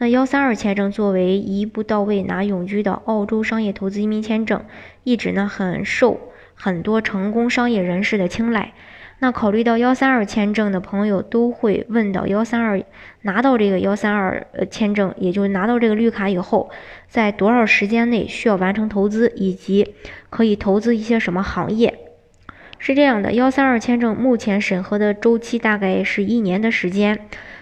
那幺三二签证作为一步到位拿永居的澳洲商业投资移民签证，一直呢很受很多成功商业人士的青睐。那考虑到幺三二签证的朋友都会问到幺三二拿到这个幺三二呃签证，也就是拿到这个绿卡以后，在多少时间内需要完成投资，以及可以投资一些什么行业？是这样的，幺三二签证目前审核的周期大概是一年的时间。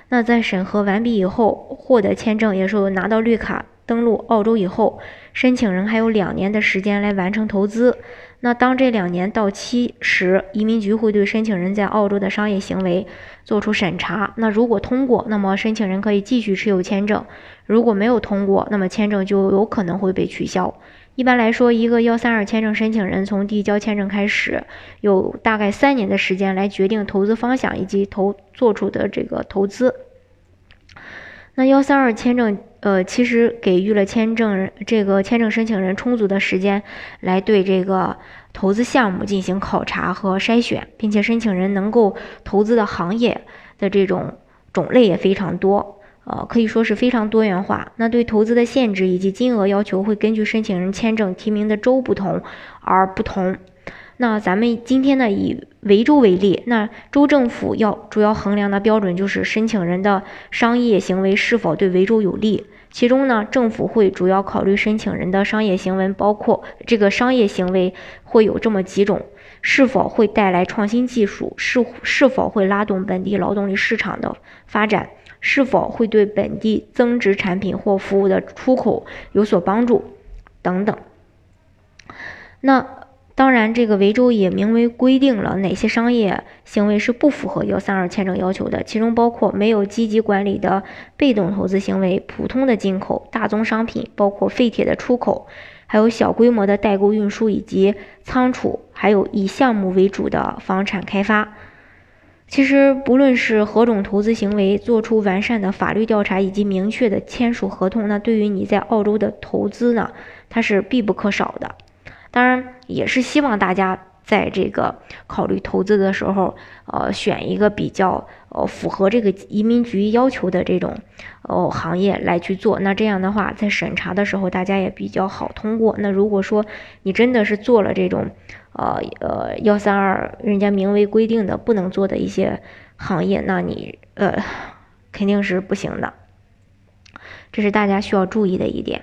那在审核完毕以后，获得签证，也是拿到绿卡登陆澳洲以后，申请人还有两年的时间来完成投资。那当这两年到期时，移民局会对申请人在澳洲的商业行为做出审查。那如果通过，那么申请人可以继续持有签证；如果没有通过，那么签证就有可能会被取消。一般来说，一个幺三二签证申请人从递交签证开始，有大概三年的时间来决定投资方向以及投做出的这个投资。那幺三二签证，呃，其实给予了签证人这个签证申请人充足的时间，来对这个投资项目进行考察和筛选，并且申请人能够投资的行业的这种种类也非常多。呃，可以说是非常多元化。那对投资的限制以及金额要求会根据申请人签证提名的州不同而不同。那咱们今天呢，以维州为例，那州政府要主要衡量的标准就是申请人的商业行为是否对维州有利。其中呢，政府会主要考虑申请人的商业行为，包括这个商业行为会有这么几种：是否会带来创新技术，是是否会拉动本地劳动力市场的发展。是否会对本地增值产品或服务的出口有所帮助，等等。那当然，这个维州也明文规定了哪些商业行为是不符合幺三二签证要求的，其中包括没有积极管理的被动投资行为、普通的进口、大宗商品，包括废铁的出口，还有小规模的代购运输以及仓储，还有以项目为主的房产开发。其实，不论是何种投资行为，做出完善的法律调查以及明确的签署合同，那对于你在澳洲的投资呢，它是必不可少的。当然，也是希望大家在这个考虑投资的时候，呃，选一个比较呃符合这个移民局要求的这种呃行业来去做。那这样的话，在审查的时候，大家也比较好通过。那如果说你真的是做了这种，呃呃，幺三二，人家明文规定的不能做的一些行业，那你呃肯定是不行的，这是大家需要注意的一点。